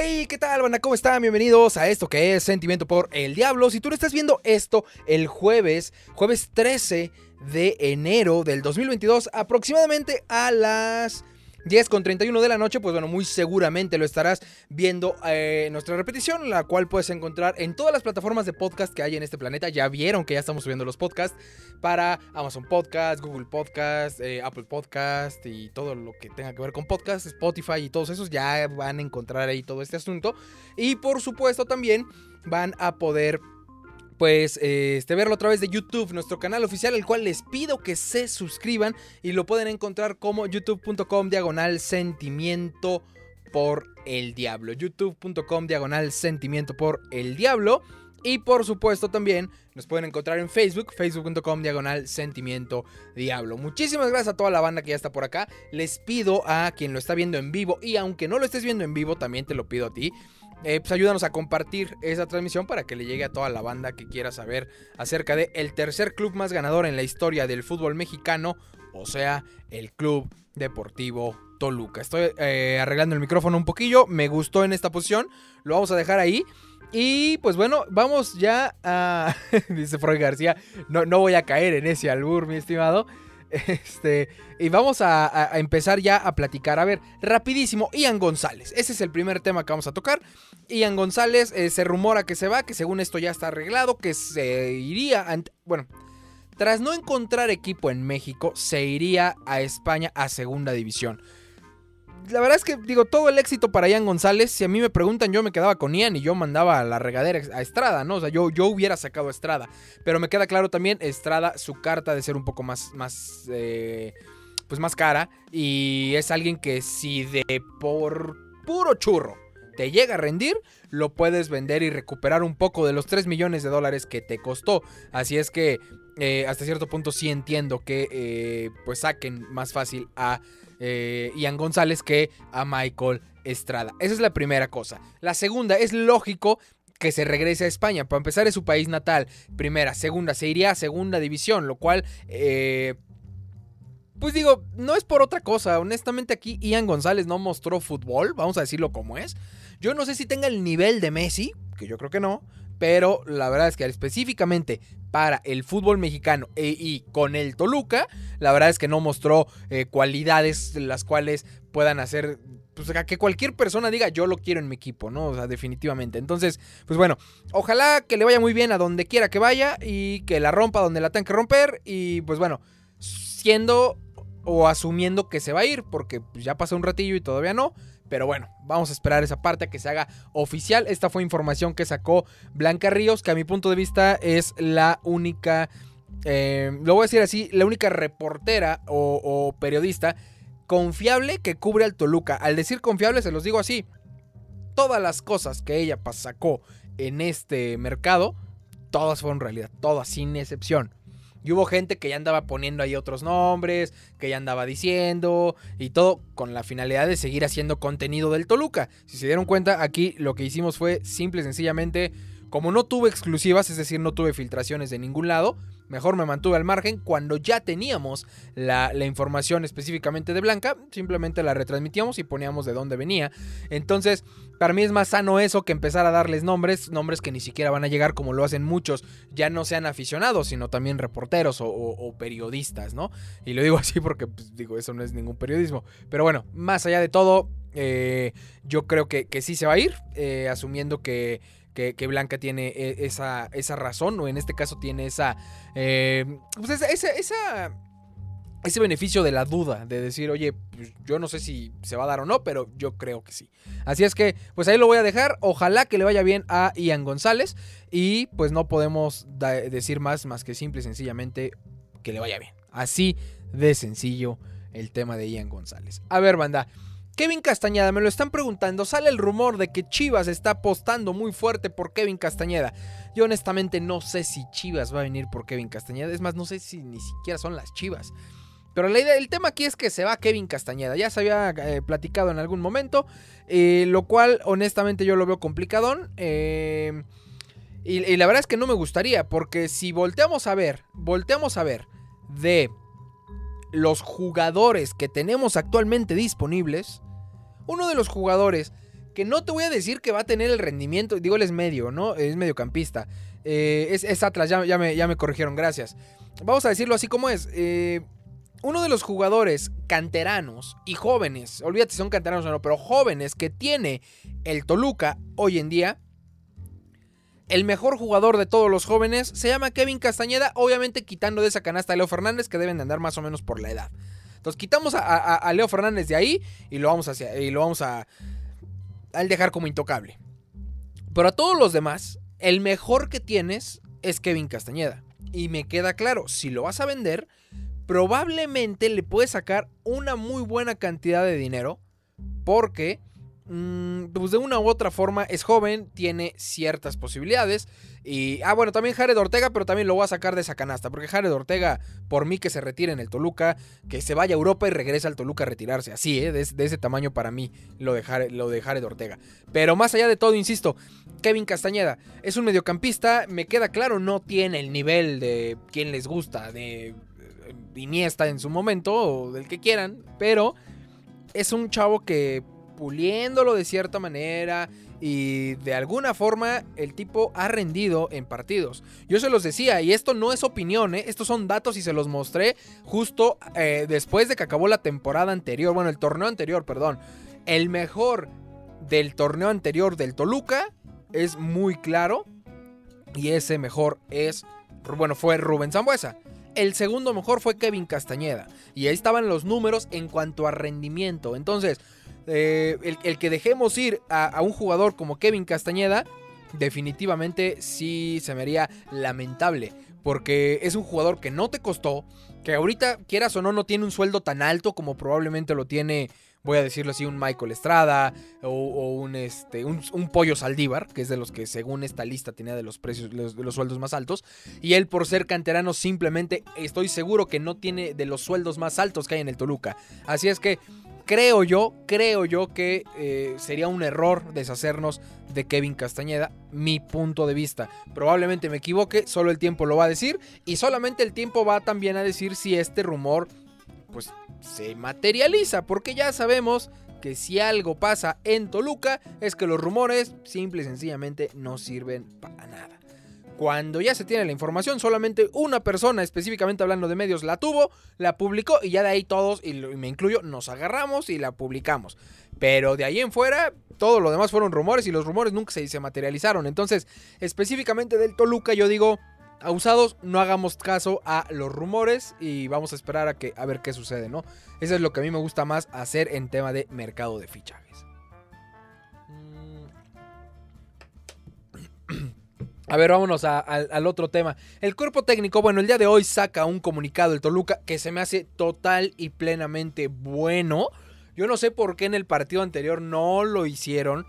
Hey, ¿qué tal, banda? ¿Cómo están? Bienvenidos a esto que es Sentimiento por el Diablo. Si tú no estás viendo esto el jueves, jueves 13 de enero del 2022, aproximadamente a las 10 con 31 de la noche, pues bueno, muy seguramente lo estarás viendo eh, en nuestra repetición, la cual puedes encontrar en todas las plataformas de podcast que hay en este planeta. Ya vieron que ya estamos subiendo los podcasts para Amazon Podcast, Google Podcast, eh, Apple Podcast y todo lo que tenga que ver con podcast, Spotify y todos esos ya van a encontrar ahí todo este asunto. Y por supuesto también van a poder pues este, verlo a través de YouTube, nuestro canal oficial, el cual les pido que se suscriban y lo pueden encontrar como youtube.com diagonal sentimiento por el diablo. youtube.com diagonal sentimiento por el diablo. Y por supuesto también nos pueden encontrar en Facebook, facebook.com diagonal sentimiento diablo. Muchísimas gracias a toda la banda que ya está por acá. Les pido a quien lo está viendo en vivo y aunque no lo estés viendo en vivo, también te lo pido a ti eh, pues ayúdanos a compartir esa transmisión para que le llegue a toda la banda que quiera saber acerca de el tercer club más ganador en la historia del fútbol mexicano, o sea, el Club Deportivo Toluca. Estoy eh, arreglando el micrófono un poquillo, me gustó en esta posición, lo vamos a dejar ahí. Y pues bueno, vamos ya a... dice Freud García, no, no voy a caer en ese albur, mi estimado. Este, y vamos a, empezar ya a platicar. A ver, rapidísimo, Ian González. Ese es el primer tema que vamos a tocar. Ian González eh, se rumora que se va, que según esto ya está arreglado, que se iría... bueno, tras no encontrar equipo en México, se iría a España a segunda división la verdad es que, digo, todo el éxito para Ian González. Si a mí me preguntan, yo me quedaba con Ian y yo mandaba a la regadera a Estrada, ¿no? O sea, yo, yo hubiera sacado a Estrada. Pero me queda claro también, Estrada, su carta de ser un poco más, más, eh, pues más cara. Y es alguien que si de por puro churro te llega a rendir, lo puedes vender y recuperar un poco de los 3 millones de dólares que te costó. Así es que eh, hasta cierto punto sí entiendo que eh, pues saquen más fácil a eh, Ian González que a Michael Estrada. Esa es la primera cosa. La segunda, es lógico que se regrese a España. Para empezar, es su país natal. Primera, segunda, se iría a segunda división, lo cual... Eh, pues digo, no es por otra cosa. Honestamente aquí Ian González no mostró fútbol, vamos a decirlo como es. Yo no sé si tenga el nivel de Messi, que yo creo que no, pero la verdad es que específicamente para el fútbol mexicano e, y con el Toluca, la verdad es que no mostró eh, cualidades las cuales puedan hacer pues, que cualquier persona diga yo lo quiero en mi equipo, ¿no? O sea, definitivamente. Entonces, pues bueno, ojalá que le vaya muy bien a donde quiera que vaya y que la rompa donde la tenga que romper y pues bueno, siendo o asumiendo que se va a ir porque pues, ya pasó un ratillo y todavía no. Pero bueno, vamos a esperar esa parte a que se haga oficial. Esta fue información que sacó Blanca Ríos, que a mi punto de vista es la única, eh, lo voy a decir así, la única reportera o, periodista confiable que cubre al Toluca. Al decir confiable se los digo así. Todas las cosas que ella sacó en este mercado, todas fueron realidad, todas sin excepción. Y hubo gente que ya andaba poniendo ahí otros nombres, que ya andaba diciendo y todo con la finalidad de seguir haciendo contenido del Toluca. Si se dieron cuenta, aquí lo que hicimos fue simple y sencillamente, como no tuve exclusivas, es decir, no tuve filtraciones de ningún lado, Mejor me mantuve al margen cuando ya teníamos la, información específicamente de Blanca, simplemente la retransmitíamos y poníamos de dónde venía. Entonces, para mí es más sano eso que empezar a darles nombres, nombres que ni siquiera van a llegar como lo hacen muchos, ya no sean aficionados, sino también reporteros o, periodistas, ¿no? Y lo digo así porque, pues, digo, eso no es ningún periodismo. Pero bueno, más allá de todo, eh, yo creo que, sí se va a ir, eh, asumiendo que que, Blanca tiene e, esa, esa, razón, o en este caso tiene esa, eh, pues ese beneficio de la duda, de decir, oye, pues yo no sé si se va a dar o no, pero yo creo que sí. Así es que, pues ahí lo voy a dejar. Ojalá que le vaya bien a Ian González. Y pues no podemos decir más, más que simple y sencillamente que le vaya bien. Así de sencillo el tema de Ian González. A ver, banda. Kevin Castañeda, me lo están preguntando, sale el rumor de que Chivas está apostando muy fuerte por Kevin Castañeda. Yo honestamente no sé si Chivas va a venir por Kevin Castañeda, es más, no sé si ni siquiera son las Chivas. Pero la idea, el tema aquí es que se va Kevin Castañeda. Ya se había eh, platicado en algún momento. Eh, lo cual, honestamente, yo lo veo complicadón. Eh, y, y, la verdad es que no me gustaría. Porque si volteamos a ver. Volteamos a ver. De los jugadores que tenemos actualmente disponibles uno de los jugadores que no te voy a decir que va a tener el rendimiento, digo, él es medio, ¿no? Es mediocampista. Eh, es, es, Atlas, ya, me, ya, me, corrigieron, gracias. Vamos a decirlo así como es. Eh, uno de los jugadores canteranos y jóvenes, olvídate si son canteranos o no, pero jóvenes que tiene el Toluca hoy en día, el mejor jugador de todos los jóvenes se llama Kevin Castañeda, obviamente quitando de esa canasta a Leo Fernández, que deben de andar más o menos por la edad. Entonces quitamos a, Leo Fernández de ahí y lo vamos, hacia, y lo vamos a, a dejar como intocable. Pero a todos los demás, el mejor que tienes es Kevin Castañeda. Y me queda claro, si lo vas a vender, probablemente le puedes sacar una muy buena cantidad de dinero porque pues de una u otra forma es joven, tiene ciertas posibilidades. Y, ah, bueno, también Jared Ortega, pero también lo voy a sacar de esa canasta. Porque Jared Ortega, por mí que se retire en el Toluca, que se vaya a Europa y regrese al Toluca a retirarse. Así, ¿eh? de, ese tamaño para mí lo de, Jared, lo de Jared Ortega. Pero más allá de todo, insisto, Kevin Castañeda es un mediocampista, me queda claro, no tiene el nivel de quien les gusta, de eh, Iniesta en su momento, o del que quieran, pero es un chavo que puliéndolo de cierta manera y de alguna forma el tipo ha rendido en partidos. Yo se los decía, y esto no es opinión, ¿eh? estos son datos y se los mostré justo eh, después de que acabó la temporada anterior, bueno, el torneo anterior, perdón. El mejor del torneo anterior del Toluca es muy claro y ese mejor es, bueno, fue Rubén Zambuesa. El segundo mejor fue Kevin Castañeda. Y ahí estaban los números en cuanto a rendimiento. Entonces, eh, el, que dejemos ir a, un jugador como Kevin Castañeda, definitivamente sí se me haría lamentable. Porque es un jugador que no te costó, que ahorita, quieras o no, no tiene un sueldo tan alto como probablemente lo tiene, voy a decirlo así, un Michael Estrada o, un, este, un, Pollo Saldívar, que es de los que según esta lista tenía de los precios, los, los sueldos más altos. Y él por ser canterano simplemente estoy seguro que no tiene de los sueldos más altos que hay en el Toluca. Así es que creo yo, creo yo que eh, sería un error deshacernos de Kevin Castañeda, mi punto de vista. Probablemente me equivoque, solo el tiempo lo va a decir y solamente el tiempo va también a decir si este rumor pues se materializa, porque ya sabemos que si algo pasa en Toluca es que los rumores simple y sencillamente no sirven para nada. Cuando ya se tiene la información, solamente una persona, específicamente hablando de medios, la tuvo, la publicó y ya de ahí todos, y me incluyo, nos agarramos y la publicamos. Pero de ahí en fuera, todo lo demás fueron rumores y los rumores nunca se, materializaron. Entonces, específicamente del Toluca, yo digo, abusados, no hagamos caso a los rumores y vamos a esperar a, que, a ver qué sucede, ¿no? Eso es lo que a mí me gusta más hacer en tema de mercado de fichajes. A ver, vámonos al otro tema. El cuerpo técnico, bueno, el día de hoy saca un comunicado el Toluca que se me hace total y plenamente bueno. Yo no sé por qué en el partido anterior no lo hicieron.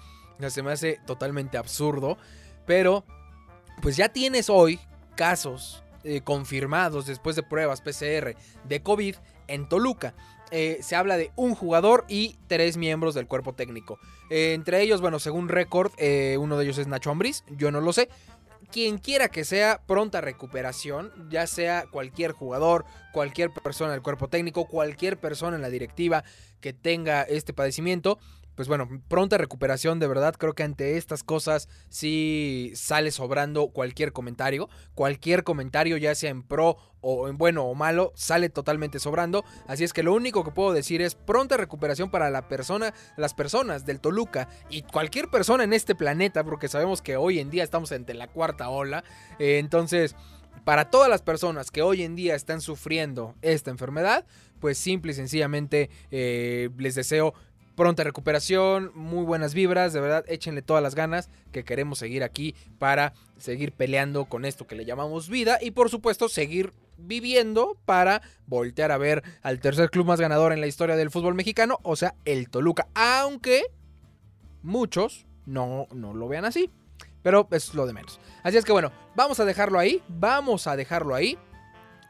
Se me hace totalmente absurdo. Pero, pues ya tienes hoy casos eh, confirmados después de pruebas PCR de COVID en Toluca. Eh, se habla de un jugador y tres miembros del cuerpo técnico. Eh, entre ellos, bueno, según récord, uno de ellos es Nacho Ambriz, yo no lo sé, quien quiera que sea, pronta recuperación, ya sea cualquier jugador, cualquier persona del cuerpo técnico, cualquier persona en la directiva que tenga este padecimiento pues bueno, pronta recuperación, de verdad. Creo que ante estas cosas sí sale sobrando cualquier comentario. Cualquier comentario, ya sea en pro o en bueno o malo, sale totalmente sobrando. Así es que lo único que puedo decir es pronta recuperación para la persona, las personas del Toluca y cualquier persona en este planeta, porque sabemos que hoy en día estamos ante la cuarta ola. Eh, entonces, para todas las personas que hoy en día están sufriendo esta enfermedad, pues simple y sencillamente eh, les deseo pronta recuperación, muy buenas vibras, de verdad, échenle todas las ganas que queremos seguir aquí para seguir peleando con esto que le llamamos vida y por supuesto seguir viviendo para voltear a ver al tercer club más ganador en la historia del fútbol mexicano, o sea, el Toluca, aunque muchos no, no lo vean así, pero es lo de menos. Así es que bueno, vamos a dejarlo ahí, vamos a dejarlo ahí.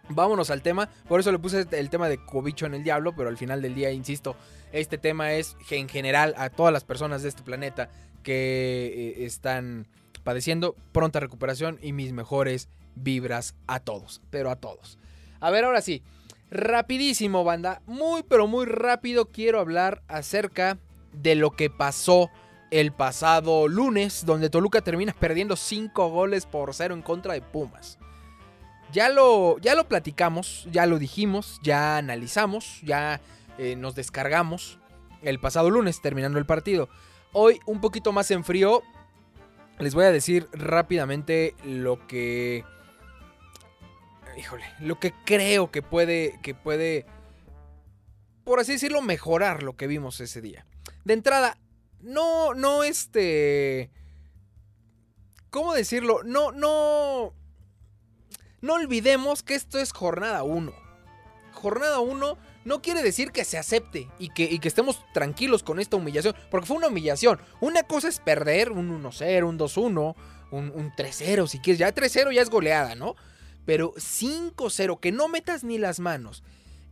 Vámonos al tema, por eso le puse el tema de cobicho en el diablo, pero al final del día, insisto, este tema es en general a todas las personas de este planeta que eh, están padeciendo pronta recuperación y mis mejores vibras a todos, pero a todos. A ver, ahora sí, rapidísimo banda, muy pero muy rápido quiero hablar acerca de lo que pasó el pasado lunes, donde Toluca termina perdiendo 5 goles por 0 en contra de Pumas. Ya lo, ya lo platicamos, ya lo dijimos, ya analizamos, ya eh, nos descargamos el pasado lunes terminando el partido. Hoy un poquito más en frío, les voy a decir rápidamente lo que... Híjole, lo que creo que puede, que puede, por así decirlo, mejorar lo que vimos ese día. De entrada, no, no este... ¿Cómo decirlo? No, no... No olvidemos que esto es jornada 1. Jornada 1 no quiere decir que se acepte y que, estemos tranquilos con esta humillación, porque fue una humillación. Una cosa es perder un 1-0, un 2-1, un, un 3-0, si quieres. Ya 3-0 ya es goleada, ¿no? Pero 5-0, que no metas ni las manos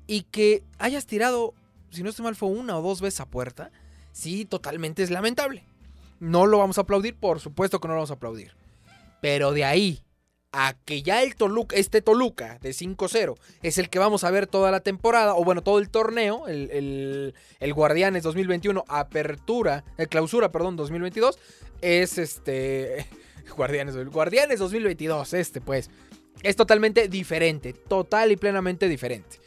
y que hayas tirado, si no estoy mal, fue una o dos veces a puerta sí, totalmente es lamentable. No lo vamos a aplaudir, por supuesto que no lo vamos a aplaudir. Pero de ahí a que ya el Toluca, este Toluca de 5-0 es el que vamos a ver toda la temporada, o bueno, todo el torneo, el, el, Guardianes 2021, apertura, eh, clausura, perdón, 2022, es este... Guardianes, Guardianes 2022, este pues. Es totalmente diferente, total y plenamente diferente.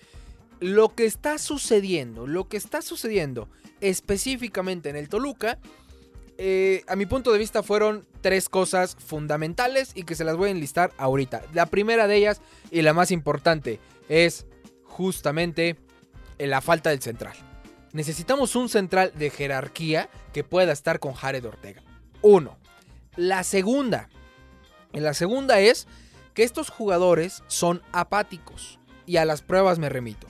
Lo que está sucediendo, lo que está sucediendo específicamente en el Toluca, eh, a mi punto de vista fueron tres cosas fundamentales y que se las voy a enlistar ahorita. La primera de ellas y la más importante es justamente la falta del central. Necesitamos un central de jerarquía que pueda estar con Jared Ortega. Uno. La segunda. La segunda es que estos jugadores son apáticos. Y a las pruebas me remito.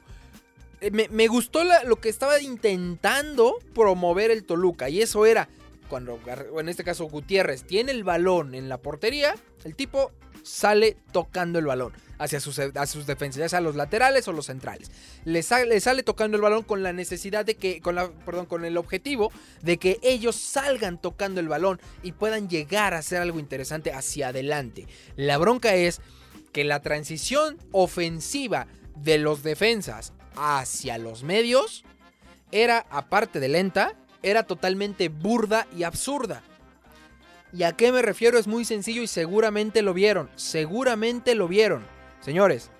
Eh, me, gustó lo que estaba intentando promover el Toluca. Y eso era cuando, en este caso, Gutiérrez tiene el balón en la portería. El tipo sale tocando el balón hacia sus, defensas, ya sea los laterales o los centrales. Le sale, tocando el balón con la necesidad de que, con la, con el objetivo de que ellos salgan tocando el balón y puedan llegar a hacer algo interesante hacia adelante. La bronca es que la transición ofensiva de los defensas hacia los medios era, aparte de lenta, era totalmente burda y absurda. ¿Y a qué me refiero? Es muy sencillo y seguramente lo vieron. Seguramente lo vieron. Señores,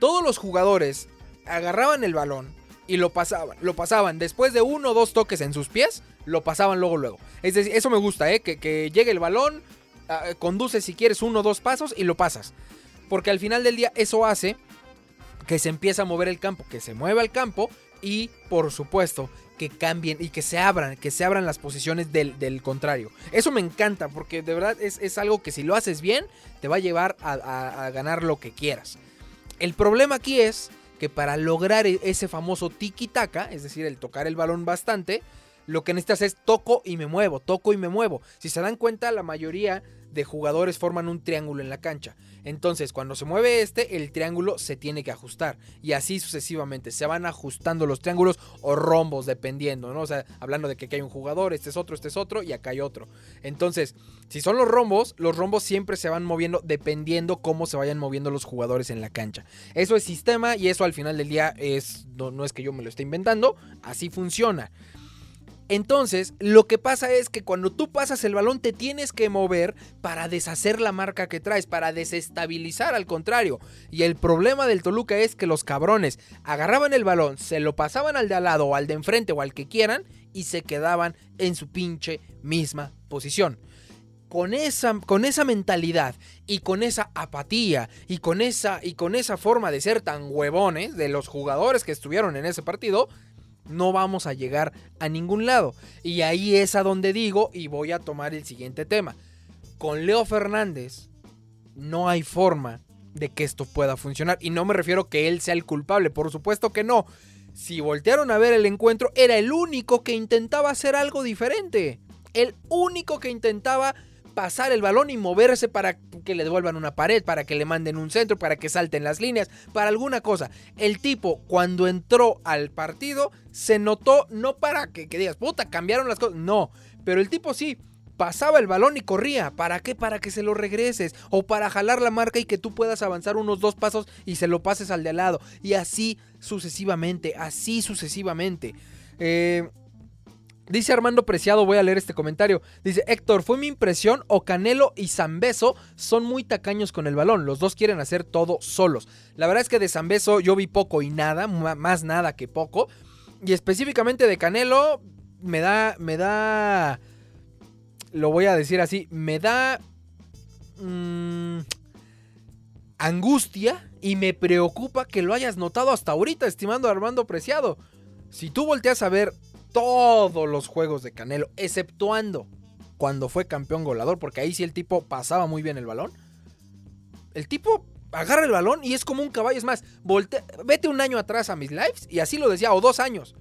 todos los jugadores agarraban el balón y lo pasaban. Lo pasaban después de uno o dos toques en sus pies, lo pasaban luego, luego. Es decir, eso me gusta, ¿eh? Que, llegue el balón, ah, conduce si quieres uno o dos pasos y lo pasas. Porque al final del día eso hace que se empiece a mover el campo, que se mueva el campo y por supuesto que cambien y que se abran, que se abran las posiciones del, contrario. Eso me encanta porque de verdad es, algo que si lo haces bien te va a llevar a, ganar lo que quieras. El problema aquí es que para lograr e, ese famoso tiki-taka, es decir, el tocar el balón bastante, lo que necesitas es toco y me muevo, toco y me muevo. Si se dan cuenta, la mayoría de jugadores forman un triángulo en la cancha. Entonces, cuando se mueve este, el triángulo se tiene que ajustar. Y así sucesivamente. Se van ajustando los triángulos o rombos, dependiendo, ¿no? O sea, hablando de que aquí hay un jugador, este es otro, este es otro y acá hay otro. Entonces, si son los rombos, los rombos siempre se van moviendo dependiendo cómo se vayan moviendo los jugadores en la cancha. Eso es sistema y eso al final del día es, no, no es que yo me lo esté inventando, así funciona. Entonces, lo que pasa es que cuando tú pasas el balón te tienes que mover para deshacer la marca que traes, para desestabilizar al contrario. Y el problema del Toluca es que los cabrones agarraban el balón, se lo pasaban al de al lado o al de enfrente o al que quieran y se quedaban en su pinche misma posición. Con esa, con esa mentalidad y con esa apatía y con esa, y con esa forma de ser tan huevones de los jugadores que estuvieron en ese partido, no vamos a llegar a ningún lado. Y ahí es a donde digo y voy a tomar el siguiente tema. Con Leo Fernández no hay forma de que esto pueda funcionar. Y no me refiero que él sea el culpable, por supuesto que no. Si voltearon a ver el encuentro, era el único que intentaba hacer algo diferente. El único que intentaba pasar el balón y moverse para que le devuelvan una pared, para que le manden un centro, para que salten las líneas, para alguna cosa. El tipo, cuando entró al partido, se notó, no para que, digas, puta, cambiaron las cosas, no, pero el tipo sí. Pasaba el balón y corría. ¿Para qué? Para que se lo regreses. O para jalar la marca y que tú puedas avanzar unos dos pasos y se lo pases al de al lado. Y así sucesivamente. Así sucesivamente. Eh, Dice Armando Preciado, voy a leer este comentario. Dice, Héctor, fue mi impresión o Canelo y Zambeso son muy tacaños con el balón. Los dos quieren hacer todo solos. La verdad es que de Zambeso yo vi poco y nada, más nada que poco. Y específicamente de Canelo, me da, me da, lo voy a decir así, me da mmm, angustia y me preocupa que lo hayas notado hasta ahorita, estimando Armando Preciado. Si tú volteas a ver todos los juegos de Canelo, exceptuando cuando fue campeón goleador, porque ahí sí el tipo pasaba muy bien el balón. El tipo agarra el balón y es como un caballo. Es más, vete un año atrás a mis lives y así lo decía, o dos años.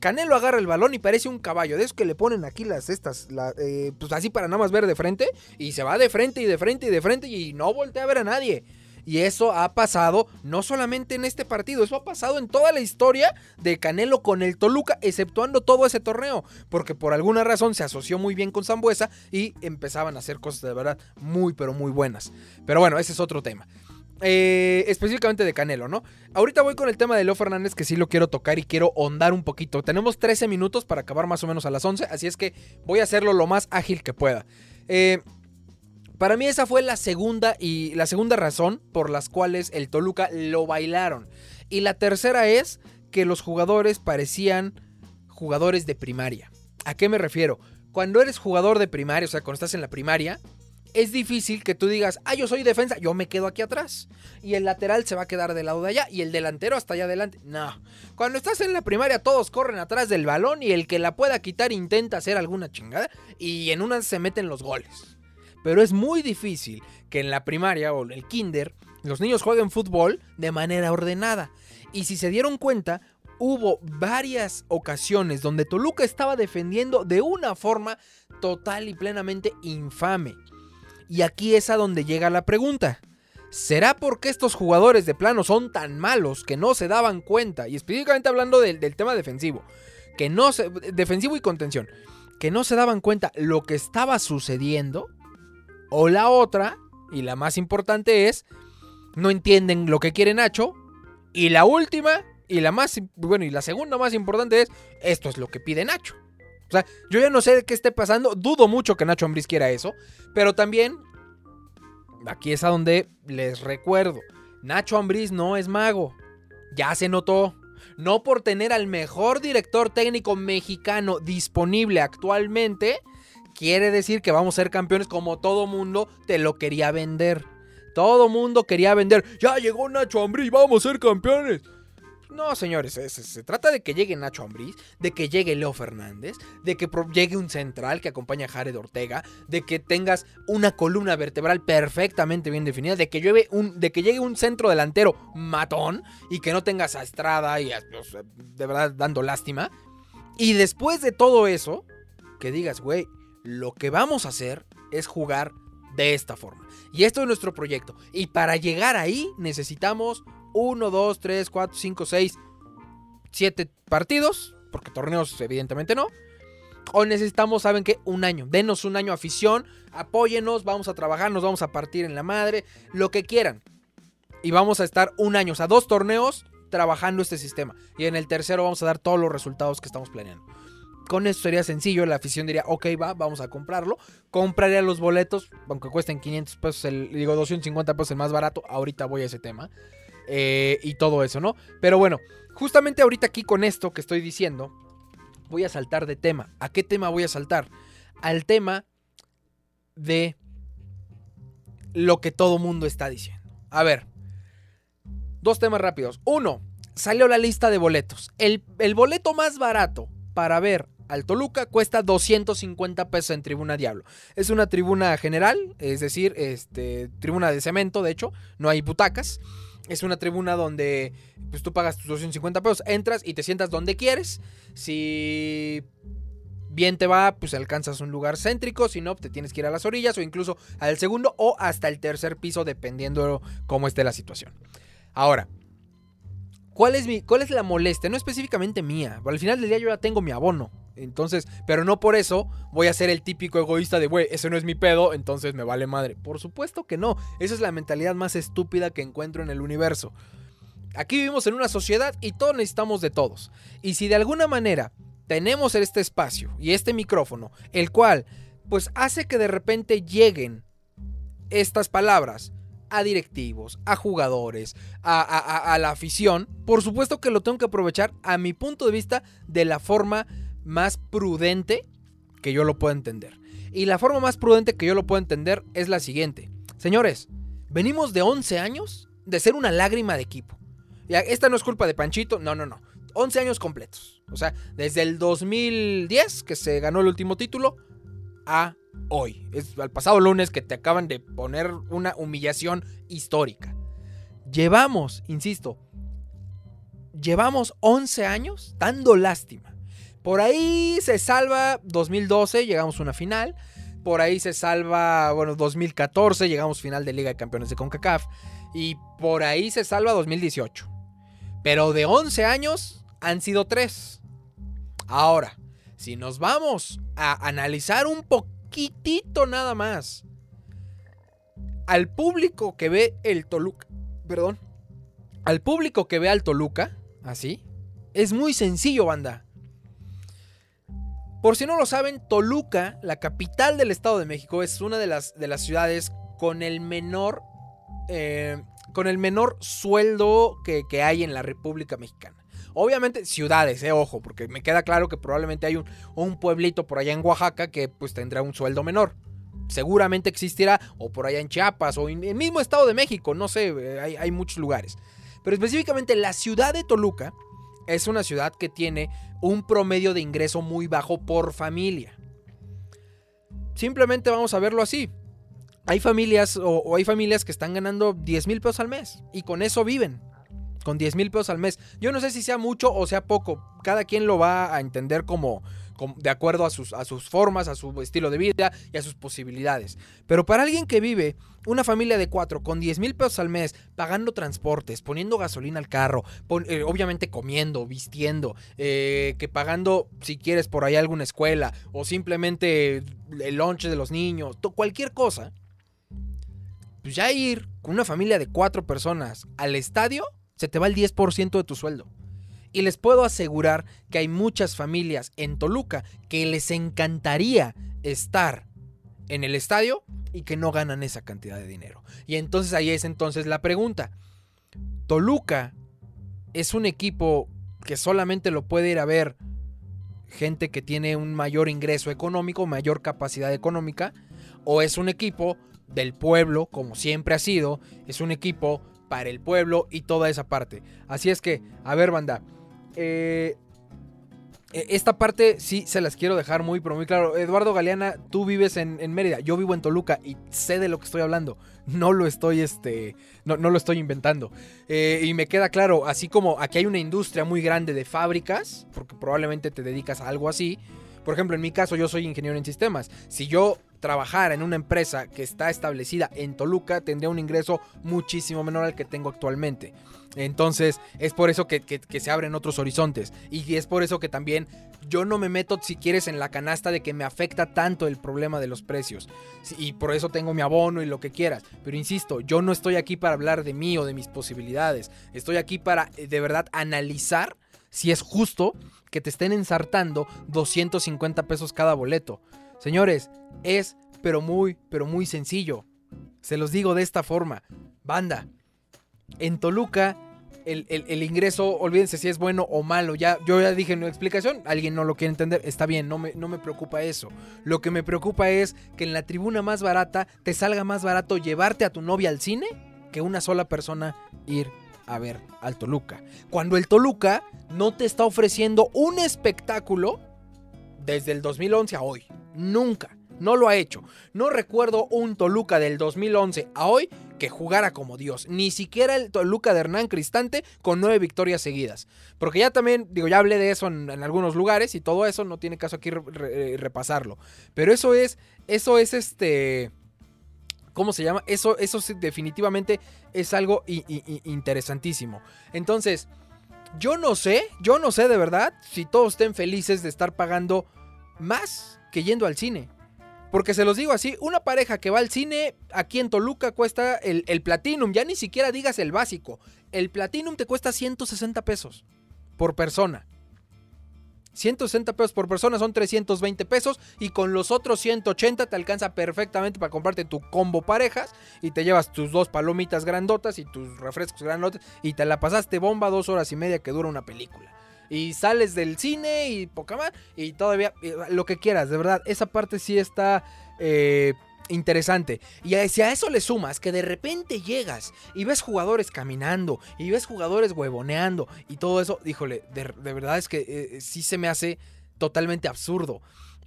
Canelo agarra el balón y parece un caballo. De esos que le ponen aquí las estas, eh, pues así para nada más ver de frente. Y se va de frente y de frente y de frente y no voltea a ver a nadie. Y eso ha pasado no solamente en este partido, eso ha pasado en toda la historia de Canelo con el Toluca, exceptuando todo ese torneo, porque por alguna razón se asoció muy bien con Zambuesa y empezaban a hacer cosas de verdad muy, pero muy buenas. Pero bueno, ese es otro tema. Eh, específicamente de Canelo, ¿no? Ahorita voy con el tema de Leo Fernández que sí lo quiero tocar y quiero hondar un poquito. Tenemos 13 minutos para acabar más o menos a las 11, así es que voy a hacerlo lo más ágil que pueda. Eh, para mí esa fue la segunda y la segunda razón por las cuales el Toluca lo bailaron. Y la tercera es que los jugadores parecían jugadores de primaria. ¿A qué me refiero? Cuando eres jugador de primaria, o sea, cuando estás en la primaria, es difícil que tú digas, ah, yo soy defensa, yo me quedo aquí atrás. Y el lateral se va a quedar del lado de allá y el delantero hasta allá adelante. No. Cuando estás en la primaria, todos corren atrás del balón y el que la pueda quitar intenta hacer alguna chingada y en una se meten los goles. Pero es muy difícil que en la primaria o el kinder los niños jueguen fútbol de manera ordenada. Y si se dieron cuenta, hubo varias ocasiones donde Toluca estaba defendiendo de una forma total y plenamente infame. Y aquí es a donde llega la pregunta. ¿Será porque estos jugadores de plano son tan malos que no se daban cuenta? Y específicamente hablando del, tema defensivo. Que no se. Defensivo y contención. Que no se daban cuenta lo que estaba sucediendo o la otra, y la más importante es, no entienden lo que quiere Nacho. Y la última, y la más, bueno, y la segunda más importante es, esto es lo que pide Nacho. O sea, yo ya no sé qué esté pasando, dudo mucho que Nacho Ambriz quiera eso, pero también, aquí es a donde les recuerdo, Nacho Ambriz no es mago, ya se notó. No por tener al mejor director técnico mexicano disponible actualmente, quiere decir que vamos a ser campeones como todo mundo te lo quería vender. Todo mundo quería vender. Ya llegó Nacho Ambriz, vamos a ser campeones. No, señores, se, trata de que llegue Nacho Ambriz, de que llegue Leo Fernández, de que llegue un central que acompañe a Jared Ortega, de que tengas una columna vertebral perfectamente bien definida, de que, lleve un, de que llegue un centro delantero matón y que no tengas a Estrada y de verdad dando lástima. Y después de todo eso, que digas, güey, lo que vamos a hacer es jugar de esta forma. Y esto es nuestro proyecto. Y para llegar ahí necesitamos 1, 2, 3, 4, 5, 6, 7 partidos. Porque torneos evidentemente no. O necesitamos, ¿saben qué? Un año. Denos un año afición. Apóyenos. Vamos a trabajar. Nos vamos a partir en la madre. Lo que quieran. Y vamos a estar un año. O sea, dos torneos trabajando este sistema. Y en el tercero vamos a dar todos los resultados que estamos planeando. Con esto sería sencillo, la afición diría, ok, va, vamos a comprarlo. Compraría los boletos, aunque cuesten 500 pesos, el, digo 250 pesos el más barato, ahorita voy a ese tema. Eh, y todo eso, ¿no? Pero bueno, justamente ahorita aquí con esto que estoy diciendo, voy a saltar de tema. ¿A qué tema voy a saltar? Al tema de lo que todo mundo está diciendo. A ver, dos temas rápidos. Uno, salió la lista de boletos. El, el boleto más barato para ver al Toluca cuesta 250 pesos en Tribuna Diablo. Es una tribuna general, es decir, este, tribuna de cemento, de hecho, no hay butacas. Es una tribuna donde pues, tú pagas tus 250 pesos, entras y te sientas donde quieres. Si bien te va, pues alcanzas un lugar céntrico, si no, te tienes que ir a las orillas o incluso al segundo o hasta el tercer piso, dependiendo cómo esté la situación. Ahora, ¿cuál es, mi, cuál es la molestia? No específicamente mía, al final del día yo ya tengo mi abono. Entonces, pero no por eso voy a ser el típico egoísta de, güey, ese no es mi pedo, entonces me vale madre. Por supuesto que no. Esa es la mentalidad más estúpida que encuentro en el universo. Aquí vivimos en una sociedad y todos necesitamos de todos. Y si de alguna manera tenemos este espacio y este micrófono, el cual pues hace que de repente lleguen estas palabras a directivos, a jugadores, a, la afición, por supuesto que lo tengo que aprovechar a mi punto de vista de la forma más prudente que yo lo pueda entender. Y la forma más prudente que yo lo puedo entender es la siguiente. Señores, venimos de 11 años de ser una lágrima de equipo. Y esta no es culpa de Panchito, no, no, no. 11 años completos. O sea, desde el 2010, que se ganó el último título, a hoy. Es al pasado lunes que te acaban de poner una humillación histórica. Llevamos, insisto, llevamos 11 años dando lástima. Por ahí se salva 2012, llegamos a una final. Por ahí se salva, bueno, 2014, llegamos final de Liga de Campeones de CONCACAF. Y por ahí se salva 2018. Pero de 11 años han sido 3. Ahora, si nos vamos a analizar un poquitito nada más al público que ve el Toluca, perdón, al público que ve al Toluca, así, es muy sencillo, banda. Por si no lo saben, Toluca, la capital del Estado de México, es una de las, de las ciudades con el menor, eh, con el menor sueldo que, que hay en la República Mexicana. Obviamente, ciudades, eh, ojo, porque me queda claro que probablemente hay un, un pueblito por allá en Oaxaca que pues tendrá un sueldo menor. Seguramente existirá, o por allá en Chiapas, o en el mismo Estado de México, no sé, eh, hay, hay muchos lugares. Pero específicamente la ciudad de Toluca es una ciudad que tiene un promedio de ingreso muy bajo por familia. Simplemente vamos a verlo así. Hay familias o, hay familias que están ganando 10 mil pesos al mes y con eso viven con 10 mil pesos al mes. Yo no sé si sea mucho o sea poco. Cada quien lo va a entender como, de acuerdo a sus, a sus formas, a su estilo de vida y a sus posibilidades. Pero para alguien que vive una familia de cuatro con 10 mil pesos al mes, pagando transportes, poniendo gasolina al carro, eh, obviamente comiendo, vistiendo, eh, que pagando, si quieres, por ahí alguna escuela o simplemente el lunch de los niños, cualquier cosa. Pues ya ir con una familia de cuatro personas al estadio se te va el 10% de tu sueldo. Y les puedo asegurar que hay muchas familias en Toluca que les encantaría estar en el estadio y que no ganan esa cantidad de dinero. Y entonces ahí es entonces la pregunta. Toluca es un equipo que solamente lo puede ir a ver gente que tiene un mayor ingreso económico, mayor capacidad económica, o es un equipo del pueblo, como siempre ha sido, es un equipo para el pueblo y toda esa parte. Así es que, a ver, banda. Eh, e, esta parte sí se las quiero dejar muy, pero muy claro. Eduardo Galeana, tú vives en, Mérida, yo vivo en Toluca y sé de lo que estoy hablando. No lo estoy, este, no, lo estoy inventando. Eh, y me queda claro, así como aquí hay una industria muy grande de fábricas, porque probablemente te dedicas a algo así. Por ejemplo, en mi caso yo soy ingeniero en sistemas. Si yo trabajara en una empresa que está establecida en Toluca, tendría un ingreso muchísimo menor al que tengo actualmente. Entonces, es por eso que, se abren otros horizontes. Y es por eso que también yo no me meto, si quieres, en la canasta de que me afecta tanto el problema de los precios. Y por eso tengo mi abono y lo que quieras. Pero insisto, yo no estoy aquí para hablar de mí o de mis posibilidades. Estoy aquí para eh, de verdad analizar si es justo que te estén ensartando 250 pesos cada boleto. Señores, es pero muy, pero muy sencillo. Se los digo de esta forma. Banda, en Toluca el, ingreso, olvídense si es bueno o malo. Ya, yo ya dije en una explicación, alguien no lo quiere entender, está bien, no me, no me preocupa eso. Lo que me preocupa es que en la tribuna más barata te salga más barato llevarte a tu novia al cine que una sola persona ir a ver al Toluca. Cuando el Toluca no te está ofreciendo un espectáculo desde el 2011 a hoy. Nunca. No lo ha hecho. No recuerdo un Toluca del 2011 a hoy que jugara como Dios. Ni siquiera el Toluca de Hernán Cristante con nueve victorias seguidas. Porque ya también, digo, ya hablé de eso en, algunos lugares y todo eso no tiene caso aquí eh, repasarlo. Pero eso es, eso es este... ¿Cómo se llama? Eso, eso definitivamente es algo interesantísimo. Entonces, yo no sé, yo no sé de verdad si todos estén felices de estar pagando más que yendo al cine. Porque se los digo así, una pareja que va al cine aquí en Toluca cuesta el, el Platinum, ya ni siquiera digas el básico. El Platinum te cuesta 160 pesos por persona. 160 pesos por persona son 320 pesos y con los otros 180 te alcanza perfectamente para comprarte tu combo parejas y te llevas tus dos palomitas grandotas y tus refrescos grandotes y te la pasaste bomba dos horas y media que dura una película. Y sales del cine y poca más y todavía lo que quieras, de verdad, esa parte sí está... Eh, interesante. Y si a eso le sumas que de repente llegas y ves jugadores caminando y ves jugadores huevoneando y todo eso, híjole, de, verdad es que eh, sí se me hace totalmente absurdo.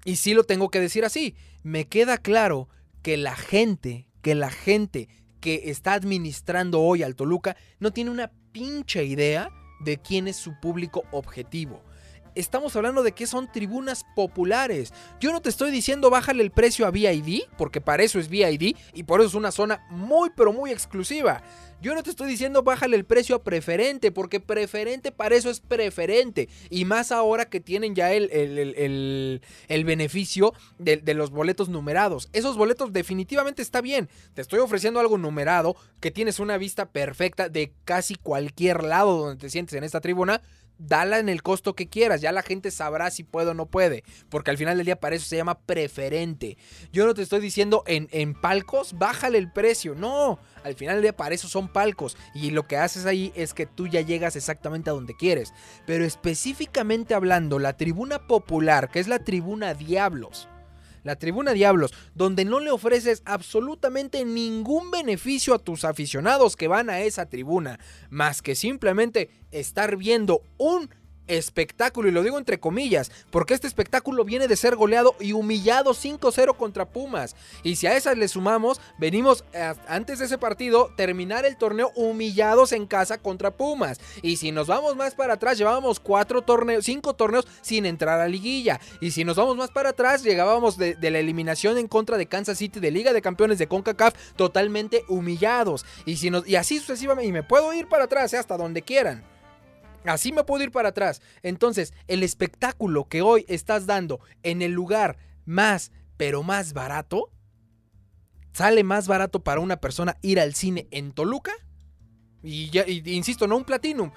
Y sí lo tengo que decir así. Me queda claro que la gente, que la gente que está administrando hoy al Toluca no tiene una pinche idea de quién es su público objetivo estamos hablando de que son tribunas populares. Yo no te estoy diciendo bájale el precio a VID, porque para eso es VID y por eso es una zona muy pero muy exclusiva. Yo no te estoy diciendo bájale el precio a preferente, porque preferente para eso es preferente. Y más ahora que tienen ya el, el, beneficio de, de, los boletos numerados. Esos boletos definitivamente está bien. Te estoy ofreciendo algo numerado, que tienes una vista perfecta de casi cualquier lado donde te sientes en esta tribuna dala en el costo que quieras, ya la gente sabrá si puede o no puede, porque al final del día para eso se llama preferente. Yo no te estoy diciendo en, en palcos, bájale el precio, no, al final del día para eso son palcos y lo que haces ahí es que tú ya llegas exactamente a donde quieres, pero específicamente hablando, la tribuna popular, que es la tribuna Diablos, la Tribuna Diablos, donde no le ofreces absolutamente ningún beneficio a tus aficionados que van a esa tribuna, más que simplemente estar viendo un espectáculo, y lo digo entre comillas, porque este espectáculo viene de ser goleado y humillado 5-0 contra Pumas. Y si a esas le sumamos, venimos antes de ese partido terminar el torneo humillados en casa contra Pumas. Y si nos vamos más para atrás, llevábamos cuatro torneos, cinco torneos sin entrar a liguilla. Y si nos vamos más para atrás, llegábamos de, la eliminación en contra de Kansas City de Liga de Campeones de CONCACAF totalmente humillados. Y, si y así sucesivamente, y me puedo ir para atrás, eh, hasta donde quieran. Así me puedo ir para atrás. Entonces, el espectáculo que hoy estás dando en el lugar más, pero más barato, sale más barato para una persona ir al cine en Toluca. Y, ya, insisto, no un Platinum.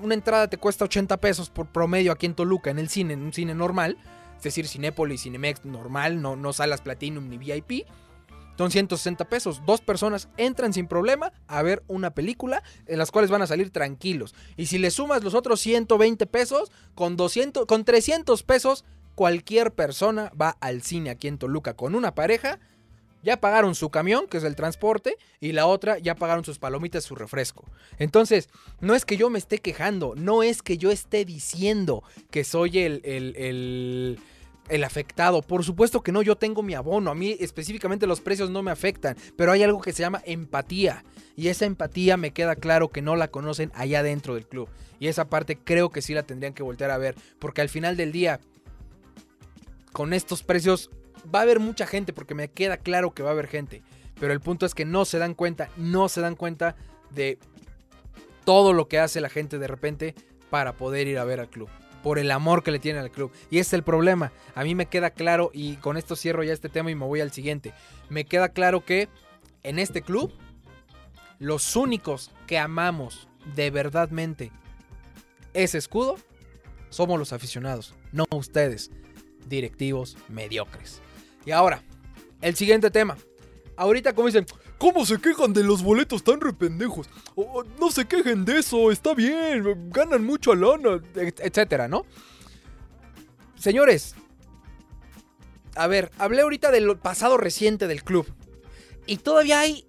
Una entrada te cuesta 80 pesos por promedio aquí en Toluca, en el cine, en un cine normal. Es decir, Cinépolis, Cinemex normal, no, no salas Platinum ni VIP. Son 160 pesos. Dos personas entran sin problema a ver una película en las cuales van a salir tranquilos. Y si le sumas los otros 120 pesos, con, 200, con 300 pesos, cualquier persona va al cine aquí en Toluca con una pareja. Ya pagaron su camión, que es el transporte, y la otra ya pagaron sus palomitas, su refresco. Entonces, no es que yo me esté quejando, no es que yo esté diciendo que soy el, el el afectado. Por supuesto que no, yo tengo mi abono. A mí específicamente los precios no me afectan. Pero hay algo que se llama empatía. Y esa empatía me queda claro que no la conocen allá dentro del club. Y esa parte creo que sí la tendrían que voltear a ver. Porque al final del día, con estos precios, va a haber mucha gente. Porque me queda claro que va a haber gente. Pero el punto es que no se dan cuenta, no se dan cuenta de todo lo que hace la gente de repente para poder ir a ver al club por el amor que le tienen al club. Y ese es el problema. A mí me queda claro, y con esto cierro ya este tema y me voy al siguiente. Me queda claro que en este club, los únicos que amamos de verdadmente ese escudo somos los aficionados, no ustedes, directivos mediocres. Y ahora, el siguiente tema. Ahorita, como dicen, ¿Cómo se quejan de los boletos tan rependejos? no se quejen de eso, está bien, ganan mucho lana, etcétera, ¿no? Señores, a ver, hablé ahorita del pasado reciente del club. Y todavía hay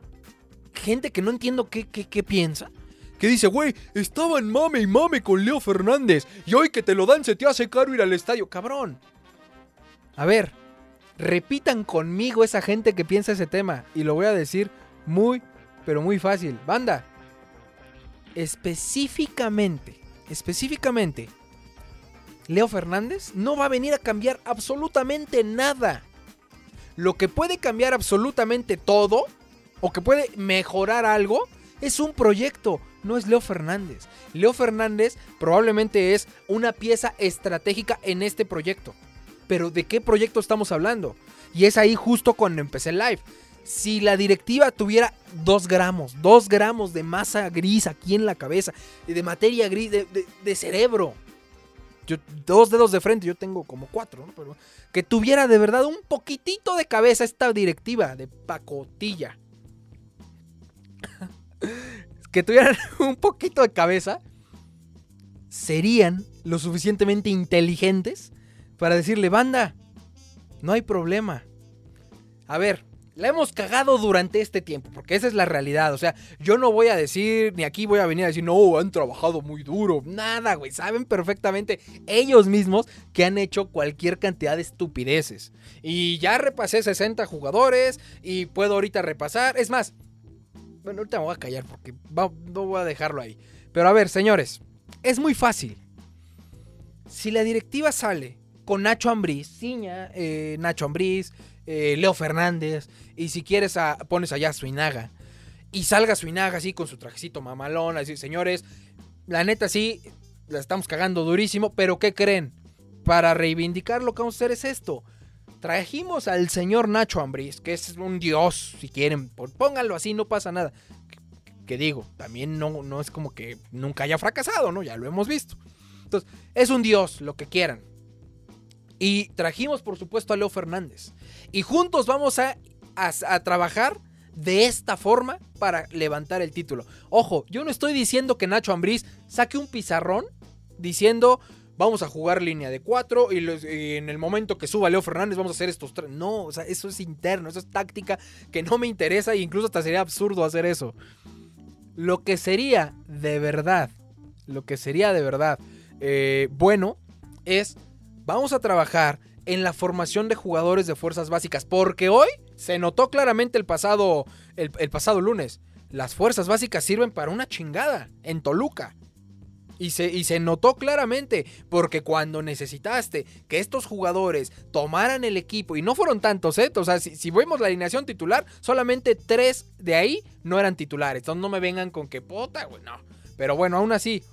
gente que no entiendo qué, qué, piensa. Que dice, güey, estaban mame y mame con Leo Fernández. Y hoy que te lo dan se te hace caro ir al estadio. Cabrón. A ver, repitan conmigo esa gente que piensa ese tema. Y lo voy a decir muy, pero muy fácil. Banda, específicamente, específicamente, Leo Fernández no va a venir a cambiar absolutamente nada. Lo que puede cambiar absolutamente todo, o que puede mejorar algo, es un proyecto, no es Leo Fernández. Leo Fernández probablemente es una pieza estratégica en este proyecto. Pero ¿de qué proyecto estamos hablando? Y es ahí justo cuando empecé el live si la directiva tuviera 2 gramos, 2 gramos de masa gris aquí en la cabeza, de materia gris, de, cerebro, yo, dos dedos de frente, yo tengo como cuatro, ¿no? Pero que tuviera de verdad un poquitito de cabeza esta directiva de pacotilla. que tuvieran un poquito de cabeza, serían lo suficientemente inteligentes para decirle, banda, no hay problema. A ver, la hemos cagado durante este tiempo, porque esa es la realidad. O sea, yo no voy a decir, ni aquí voy a venir a decir, no, han trabajado muy duro. Nada, güey. Saben perfectamente ellos mismos que han hecho cualquier cantidad de estupideces. Y ya repasé 60 jugadores y puedo ahorita repasar. Es más, bueno, ahorita me voy a callar porque no voy a dejarlo ahí. Pero a ver, señores, es muy fácil. Si la directiva sale con Nacho Ambriz, Ciña, eh, Nacho Ambriz, eh, Leo Fernández, y si quieres pones allá a Suinaga, y salga Suinaga así con su trajecito mamalón, así, señores, la neta sí, la estamos cagando durísimo, pero ¿qué creen? Para reivindicar lo que vamos a hacer es esto. Trajimos al señor Nacho Ambriz, que es un dios, si quieren, pónganlo así, no pasa nada. Que, digo, también no, no es como que nunca haya fracasado, ¿no? Ya lo hemos visto. Entonces, es un dios, lo que quieran. Y trajimos, por supuesto, a Leo Fernández. Y juntos vamos a, trabajar de esta forma para levantar el título. Ojo, yo no estoy diciendo que Nacho Ambriz saque un pizarrón diciendo vamos a jugar línea de cuatro y, en el momento que suba Leo Fernández vamos a hacer estos tres. No, o sea, eso es interno, eso es táctica que no me interesa e incluso hasta sería absurdo hacer eso. Lo que sería de verdad, lo que sería de verdad eh, bueno es vamos a trabajar en la formación de jugadores de fuerzas básicas. Porque hoy se notó claramente el pasado, el, pasado lunes. Las fuerzas básicas sirven para una chingada en Toluca. Y se, y se, notó claramente, porque cuando necesitaste que estos jugadores tomaran el equipo, y no fueron tantos, ¿eh? O sea, si, vemos la alineación titular, solamente tres de ahí no eran titulares. Entonces no me vengan con que pota, güey, no. Pero bueno, aún así,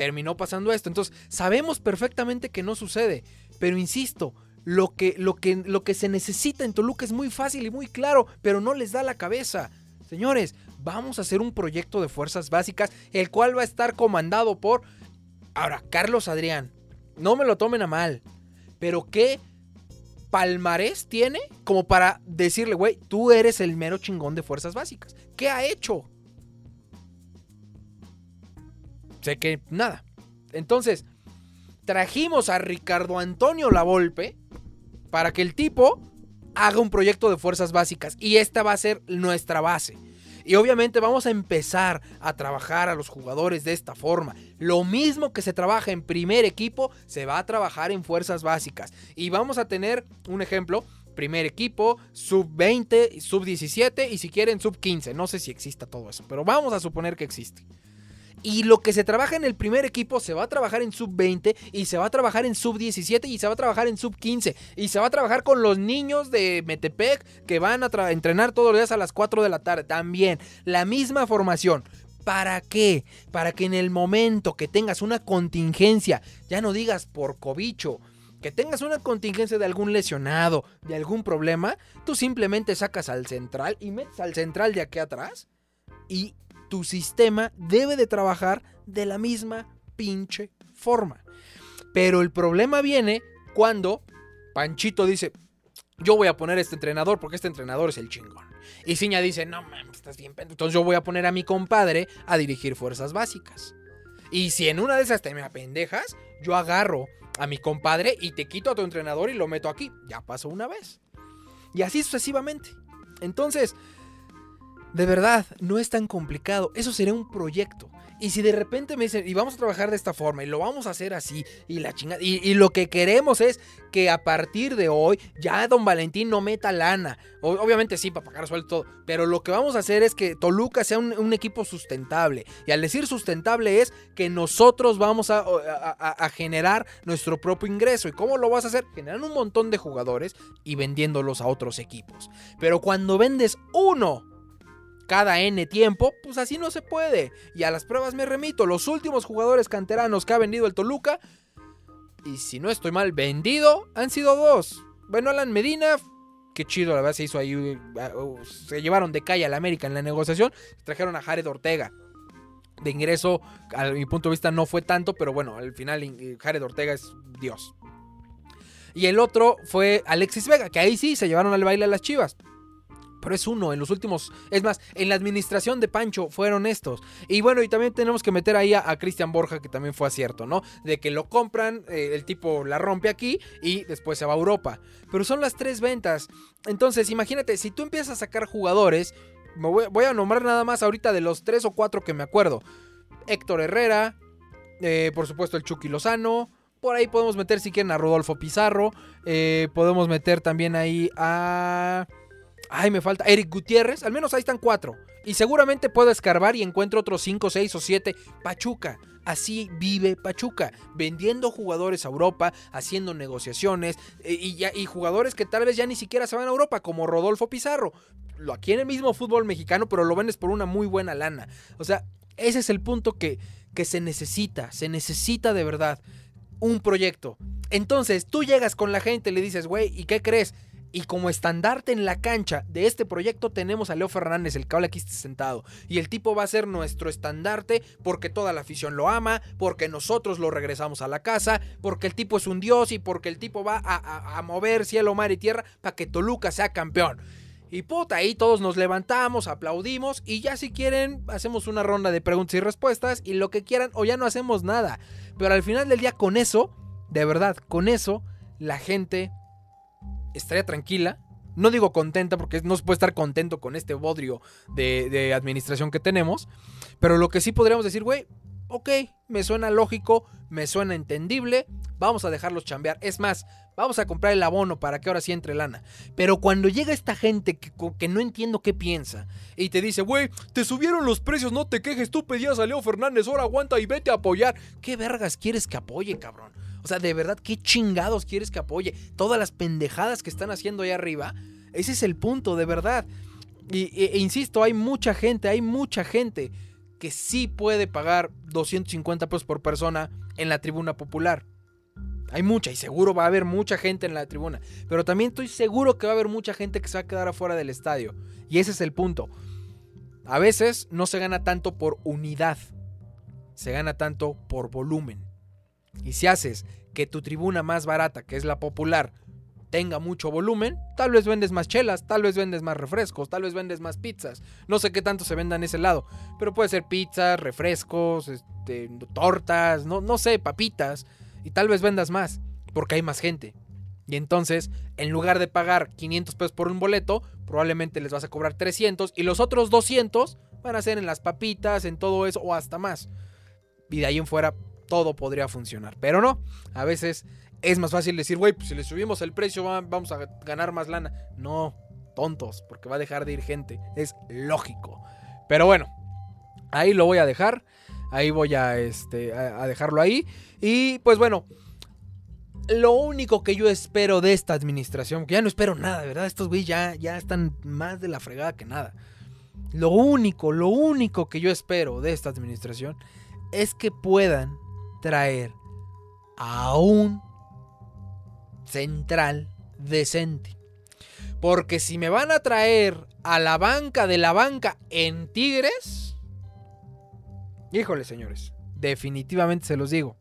terminó pasando esto. Entonces, sabemos perfectamente que no sucede. Pero insisto, lo que, lo, que, lo que se necesita en Toluca es muy fácil y muy claro, pero no les da la cabeza. Señores, vamos a hacer un proyecto de fuerzas básicas, el cual va a estar comandado por... Ahora, Carlos Adrián, no me lo tomen a mal, pero ¿qué palmarés tiene como para decirle, güey, tú eres el mero chingón de fuerzas básicas? ¿Qué ha hecho? Sé que nada. Entonces, trajimos a Ricardo Antonio Lavolpe para que el tipo haga un proyecto de fuerzas básicas y esta va a ser nuestra base. Y obviamente vamos a empezar a trabajar a los jugadores de esta forma. Lo mismo que se trabaja en primer equipo, se va a trabajar en fuerzas básicas. Y vamos a tener un ejemplo, primer equipo, sub 20, sub 17 y si quieren sub 15. No sé si exista todo eso, pero vamos a suponer que existe. Y lo que se trabaja en el primer equipo se va a trabajar en sub 20 y se va a trabajar en sub 17 y se va a trabajar en sub 15 y se va a trabajar con los niños de Metepec que van a entrenar todos los días a las 4 de la tarde. También la misma formación. ¿Para qué? Para que en el momento que tengas una contingencia, ya no digas por cobicho, que tengas una contingencia de algún lesionado, de algún problema, tú simplemente sacas al central y metes al central de aquí atrás y tu sistema debe de trabajar de la misma pinche forma. Pero el problema viene cuando Panchito dice, yo voy a poner a este entrenador porque este entrenador es el chingón. Y Ciña dice, no mames, estás bien Entonces yo voy a poner a mi compadre a dirigir fuerzas básicas. Y si en una de esas te me apendejas, yo agarro a mi compadre y te quito a tu entrenador y lo meto aquí. Ya pasó una vez. Y así sucesivamente. Entonces, de verdad, no es tan complicado. Eso sería un proyecto. Y si de repente me dicen, y vamos a trabajar de esta forma, y lo vamos a hacer así, y la chingada, y, lo que queremos es que a partir de hoy ya Don Valentín no meta lana. obviamente sí, para pagar sueldo todo, pero lo que vamos a hacer es que Toluca sea un, equipo sustentable. Y al decir sustentable es que nosotros vamos a, a, generar nuestro propio ingreso. ¿Y cómo lo vas a hacer? Generando un montón de jugadores y vendiéndolos a otros equipos. Pero cuando vendes uno cada N tiempo, pues así no se puede. Y a las pruebas me remito, los últimos jugadores canteranos que ha vendido el Toluca, y si no estoy mal, vendido, han sido dos. Bueno, Alan Medina, qué chido, la verdad se hizo ahí, uh, se llevaron de calle a la América en la negociación, trajeron a Jared Ortega. de ingreso, a mi punto de vista, no fue tanto, pero bueno, al final Jared Ortega es Dios. Y el otro fue Alexis Vega, que ahí sí se llevaron al baile a las chivas. Pero es uno, en los últimos. Es más, en la administración de Pancho fueron estos. Y bueno, y también tenemos que meter ahí a, Cristian Borja, que también fue acierto, ¿no? De que lo compran, eh, el tipo la rompe aquí y después se va a Europa. Pero son las tres ventas. Entonces, imagínate, si tú empiezas a sacar jugadores, voy, a nombrar nada más ahorita de los tres o cuatro que me acuerdo: Héctor Herrera, eh, por supuesto, el Chucky Lozano. Por ahí podemos meter, si quieren, a Rodolfo Pizarro. Eh, podemos meter también ahí a. Ay, me falta. Eric Gutiérrez. Al menos ahí están cuatro. Y seguramente puedo escarbar y encuentro otros cinco, seis o siete. Pachuca. Así vive Pachuca, vendiendo jugadores a Europa, haciendo negociaciones eh, y, y, jugadores que tal vez ya ni siquiera se van a Europa, como Rodolfo Pizarro. Lo aquí en el mismo fútbol mexicano, pero lo vendes por una muy buena lana. O sea, ese es el punto que, que se necesita, se necesita de verdad un proyecto. Entonces tú llegas con la gente y le dices, güey, ¿y qué crees? Y como estandarte en la cancha de este proyecto tenemos a Leo Fernández, el que habla aquí sentado. Y el tipo va a ser nuestro estandarte porque toda la afición lo ama, porque nosotros lo regresamos a la casa, porque el tipo es un dios y porque el tipo va a, a mover cielo, mar y tierra para que Toluca sea campeón. Y puta, ahí todos nos levantamos, aplaudimos y ya si quieren hacemos una ronda de preguntas y respuestas y lo que quieran o ya no hacemos nada. Pero al final del día con eso, de verdad, con eso, la gente estaría tranquila. No digo contenta porque no se puede estar contento con este bodrio de, administración que tenemos. Pero lo que sí podríamos decir, güey, ok, me suena lógico, me suena entendible, vamos a dejarlos chambear. Es más, vamos a comprar el abono para que ahora sí entre lana. Pero cuando llega esta gente que, que no entiendo qué piensa y te dice, güey, te subieron los precios, no te quejes, tú pedías a Leo Fernández, ahora aguanta y vete a apoyar. ¿Qué vergas quieres que apoye, cabrón? O sea, de verdad, ¿qué chingados quieres que apoye? Todas las pendejadas que están haciendo ahí arriba. Ese es el punto, de verdad. Y, e, e insisto, hay mucha gente, hay mucha gente que sí puede pagar 250 pesos por persona en la tribuna popular. Hay mucha y seguro va a haber mucha gente en la tribuna. Pero también estoy seguro que va a haber mucha gente que se va a quedar afuera del estadio. Y ese es el punto. A veces no se gana tanto por unidad. Se gana tanto por volumen. Y si haces que tu tribuna más barata, que es la popular, tenga mucho volumen, tal vez vendes más chelas, tal vez vendes más refrescos, tal vez vendes más pizzas. No sé qué tanto se venda en ese lado, pero puede ser pizzas, refrescos, este, tortas, no, no sé, papitas, y tal vez vendas más, porque hay más gente. Y entonces, en lugar de pagar 500 pesos por un boleto, probablemente les vas a cobrar 300 y los otros 200 van a ser en las papitas, en todo eso o hasta más. Y de ahí en fuera todo podría funcionar. Pero no, a veces es más fácil decir, güey, pues si le subimos el precio vamos a ganar más lana. No, tontos, porque va a dejar de ir gente. Es lógico. Pero bueno, ahí lo voy a dejar. Ahí voy a, este, a, dejarlo ahí. Y pues bueno, lo único que yo espero de esta administración, que ya no espero nada, ¿verdad? Estos güeyes ya, ya están más de la fregada que nada. Lo único, lo único que yo espero de esta administración es que puedan traer a un central decente. Porque si me van a traer a la banca de la banca en Tigres, híjole señores, definitivamente se los digo,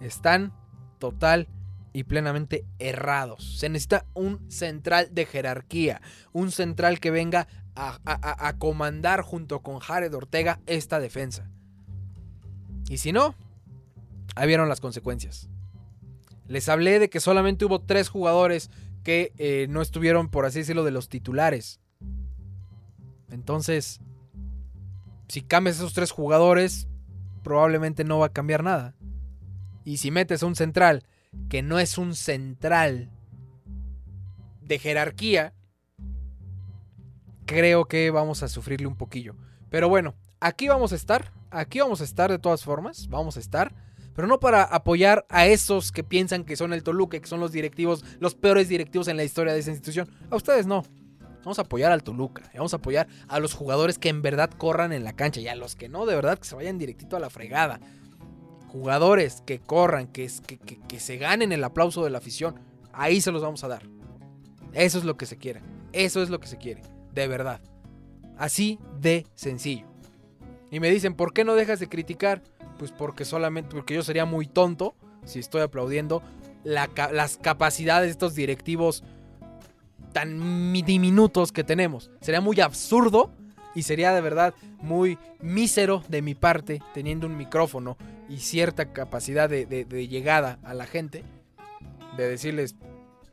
están total y plenamente errados. Se necesita un central de jerarquía, un central que venga a, a comandar junto con Jared Ortega esta defensa. Y si no, ahí vieron las consecuencias. Les hablé de que solamente hubo tres jugadores que eh, no estuvieron, por así decirlo, de los titulares. Entonces, si cambias esos tres jugadores, probablemente no va a cambiar nada. Y si metes a un central que no es un central de jerarquía, creo que vamos a sufrirle un poquillo. Pero bueno, aquí vamos a estar. Aquí vamos a estar de todas formas. Vamos a estar pero no para apoyar a esos que piensan que son el Toluca, que son los directivos, los peores directivos en la historia de esa institución. A ustedes no. Vamos a apoyar al Toluca, vamos a apoyar a los jugadores que en verdad corran en la cancha y a los que no, de verdad que se vayan directito a la fregada. Jugadores que corran, que, que, que se ganen el aplauso de la afición, ahí se los vamos a dar. Eso es lo que se quiere, eso es lo que se quiere, de verdad. Así de sencillo. Y me dicen, ¿por qué no dejas de criticar? Pues porque solamente, porque yo sería muy tonto si estoy aplaudiendo las capacidades de estos directivos tan diminutos que tenemos. Sería muy absurdo y sería de verdad muy mísero de mi parte, teniendo un micrófono y cierta capacidad de, de llegada a la gente, de decirles,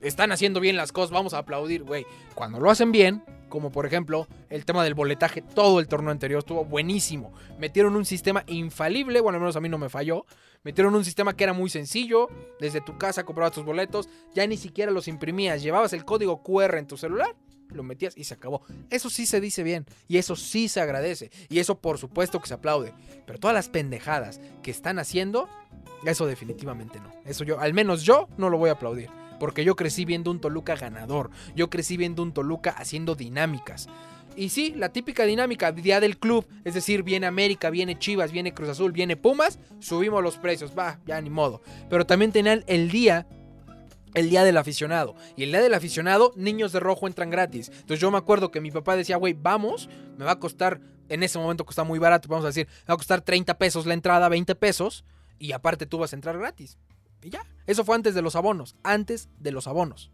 están haciendo bien las cosas, vamos a aplaudir, güey. Cuando lo hacen bien, como por ejemplo el tema del boletaje, todo el torneo anterior estuvo buenísimo. Metieron un sistema infalible, bueno, al menos a mí no me falló. Metieron un sistema que era muy sencillo, desde tu casa comprabas tus boletos, ya ni siquiera los imprimías, llevabas el código QR en tu celular, lo metías y se acabó. Eso sí se dice bien y eso sí se agradece y eso por supuesto que se aplaude. Pero todas las pendejadas que están haciendo, eso definitivamente no. Eso yo, al menos yo no lo voy a aplaudir. Porque yo crecí viendo un Toluca ganador. Yo crecí viendo un Toluca haciendo dinámicas. Y sí, la típica dinámica, día del club, es decir, viene América, viene Chivas, viene Cruz Azul, viene Pumas, subimos los precios, va, ya ni modo. Pero también tenían el día el día del aficionado. Y el día del aficionado, niños de rojo entran gratis. Entonces yo me acuerdo que mi papá decía, güey, vamos, me va a costar, en ese momento costaba muy barato, vamos a decir, me va a costar 30 pesos la entrada, 20 pesos, y aparte tú vas a entrar gratis. Y ya, eso fue antes de los abonos, antes de los abonos.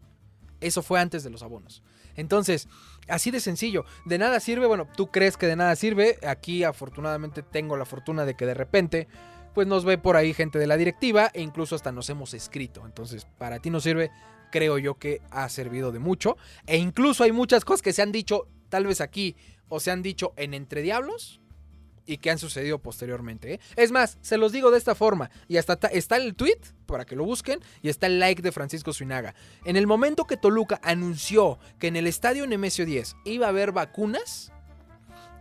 Eso fue antes de los abonos. Entonces, así de sencillo, de nada sirve, bueno, tú crees que de nada sirve, aquí afortunadamente tengo la fortuna de que de repente, pues nos ve por ahí gente de la directiva e incluso hasta nos hemos escrito. Entonces, para ti no sirve, creo yo que ha servido de mucho. E incluso hay muchas cosas que se han dicho, tal vez aquí, o se han dicho en Entre Diablos, y que han sucedido posteriormente. ¿eh? Es más, se los digo de esta forma, y hasta está el tweet para que lo busquen, y está el like de Francisco Suinaga. En el momento que Toluca anunció que en el estadio Nemesio 10 iba a haber vacunas,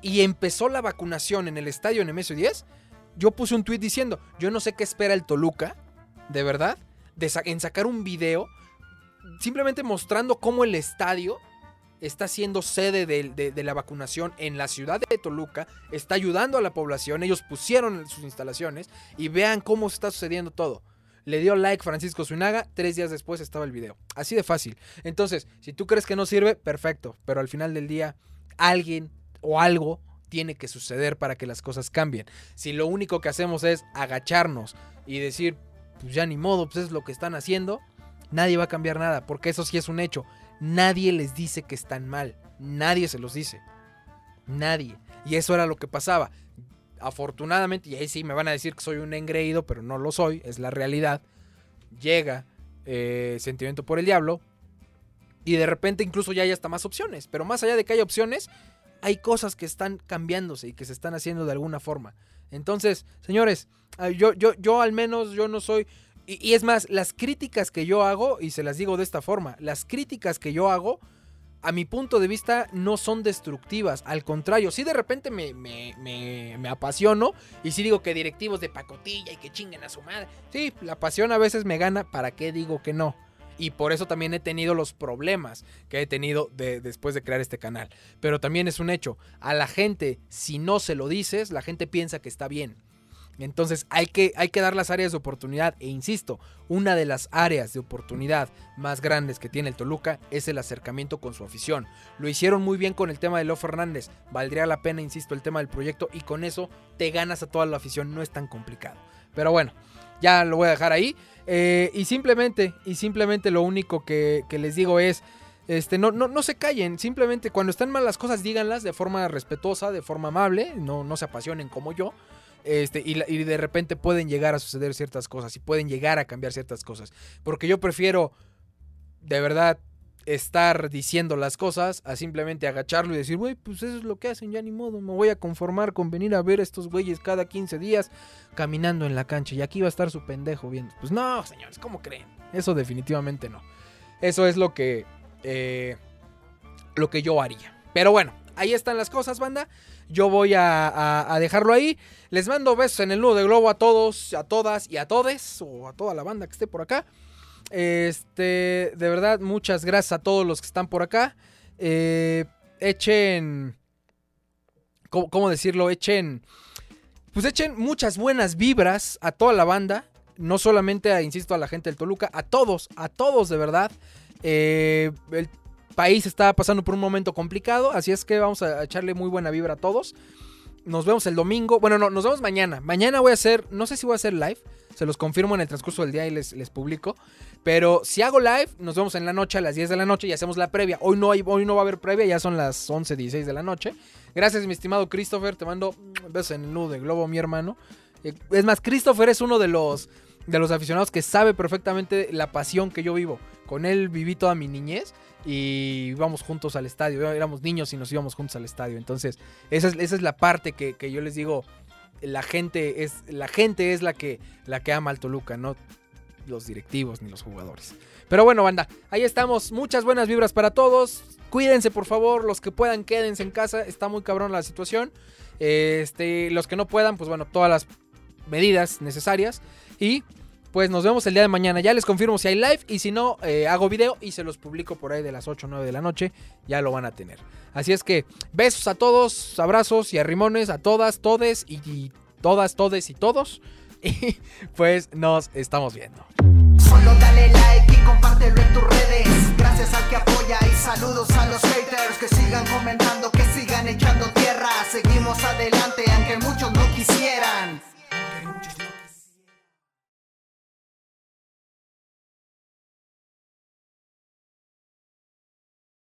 y empezó la vacunación en el estadio Nemesio 10, yo puse un tweet diciendo, yo no sé qué espera el Toluca, de verdad, de en sacar un video simplemente mostrando cómo el estadio está siendo sede de, la vacunación en la ciudad de Toluca, está ayudando a la población, ellos pusieron sus instalaciones y vean cómo está sucediendo todo. Le dio like Francisco Zunaga, tres días después estaba el video. Así de fácil. Entonces, si tú crees que no sirve, perfecto, pero al final del día, alguien o algo tiene que suceder para que las cosas cambien. Si lo único que hacemos es agacharnos y decir, pues ya ni modo, pues es lo que están haciendo, nadie va a cambiar nada, porque eso sí es un hecho. Nadie les dice que están mal. Nadie se los dice. Nadie. Y eso era lo que pasaba. Afortunadamente, y ahí sí me van a decir que soy un engreído, pero no lo soy, es la realidad. Llega eh, Sentimiento por el Diablo. Y de repente incluso ya hay hasta más opciones. Pero más allá de que haya opciones, hay cosas que están cambiándose y que se están haciendo de alguna forma. Entonces, señores, yo, yo, yo al menos yo no soy y, es más, las críticas que yo hago, y se las digo de esta forma, las críticas que yo hago, a mi punto de vista, no son destructivas. Al contrario, si de repente me, me, apasiono y si digo que directivos de pacotilla y que chinguen a su madre. Sí, la pasión a veces me gana, ¿para qué digo que no? Y por eso también he tenido los problemas que he tenido después de crear este canal. Pero también es un hecho, a la gente, si no se lo dices, la gente piensa que está bien. Entonces hay que, hay que dar las áreas de oportunidad e insisto, una de las áreas de oportunidad más grandes que tiene el Toluca es el acercamiento con su afición. Lo hicieron muy bien con el tema de Leo Fernández, valdría la pena, insisto, el tema del proyecto y con eso te ganas a toda la afición, no es tan complicado. Pero bueno, ya lo voy a dejar ahí eh, y simplemente, y simplemente lo único que, les digo es... Este, no, no, no, se callen, simplemente cuando están mal las cosas díganlas de forma respetuosa, de forma amable, no, no se apasionen como yo. Este, y, de repente pueden llegar a suceder ciertas cosas y pueden llegar a cambiar ciertas cosas. Porque yo prefiero, de verdad, estar diciendo las cosas a simplemente agacharlo y decir, güey, pues eso es lo que hacen, ya ni modo, me voy a conformar con venir a ver a estos güeyes cada 15 días caminando en la cancha y aquí va a estar su pendejo viendo. Pues no, señores, ¿cómo creen? Eso definitivamente no. Eso es lo que, eh, lo que yo haría. Pero bueno, ahí están las cosas, banda. Yo voy a, dejarlo ahí. Les mando besos en el nudo de globo a todos, a todas y a todes, o a toda la banda que esté por acá. Este, de verdad, muchas gracias a todos los que están por acá. Eh, echen. ¿cómo, decirlo? Echen. Pues echen muchas buenas vibras a toda la banda. No solamente, a, insisto, a la gente del Toluca, a todos, a todos de verdad. Eh, el país está pasando por un momento complicado, así es que vamos a echarle muy buena vibra a todos. nos vemos el domingo. Bueno, no, nos vemos mañana. Mañana voy a hacer, no sé si voy a hacer live. Se los confirmo en el transcurso del día y les, les publico. Pero si hago live, nos vemos en la noche a las 10 de la noche y hacemos la previa. Hoy no, hay, hoy no va a haber previa, ya son las 11, 16 de la noche. Gracias, mi estimado Christopher. Te mando besos en el nudo de globo, mi hermano. Eh, Es más, Christopher es uno de los, de los aficionados que sabe perfectamente la pasión que yo vivo. Con él viví toda mi niñez y íbamos juntos al estadio. Éramos niños y nos íbamos juntos al estadio. Entonces, esa es, esa es la parte que, que yo les digo. La gente es, la gente es la que, la que ama al Toluca, no los directivos ni los jugadores. Pero bueno, banda, ahí estamos. Muchas buenas vibras para todos. Cuídense, por favor. Los que puedan, quédense en casa. Está muy cabrón la situación. Este, los que no puedan, pues bueno, todas las medidas necesarias. Y pues nos vemos el día de mañana. Ya les confirmo si hay live y si no, eh, hago video y se los publico por ahí de las 8 o 9 de la noche. Ya lo van a tener. Así es que besos a todos, abrazos y arrimones a todas, todes y, y todas, todes y todos. Y pues nos estamos viendo. Solo dale like y compártelo en tus redes. Gracias al que apoya y saludos a los haters que sigan comentando, que sigan echando tierra. Seguimos adelante aunque muchos no quisieran.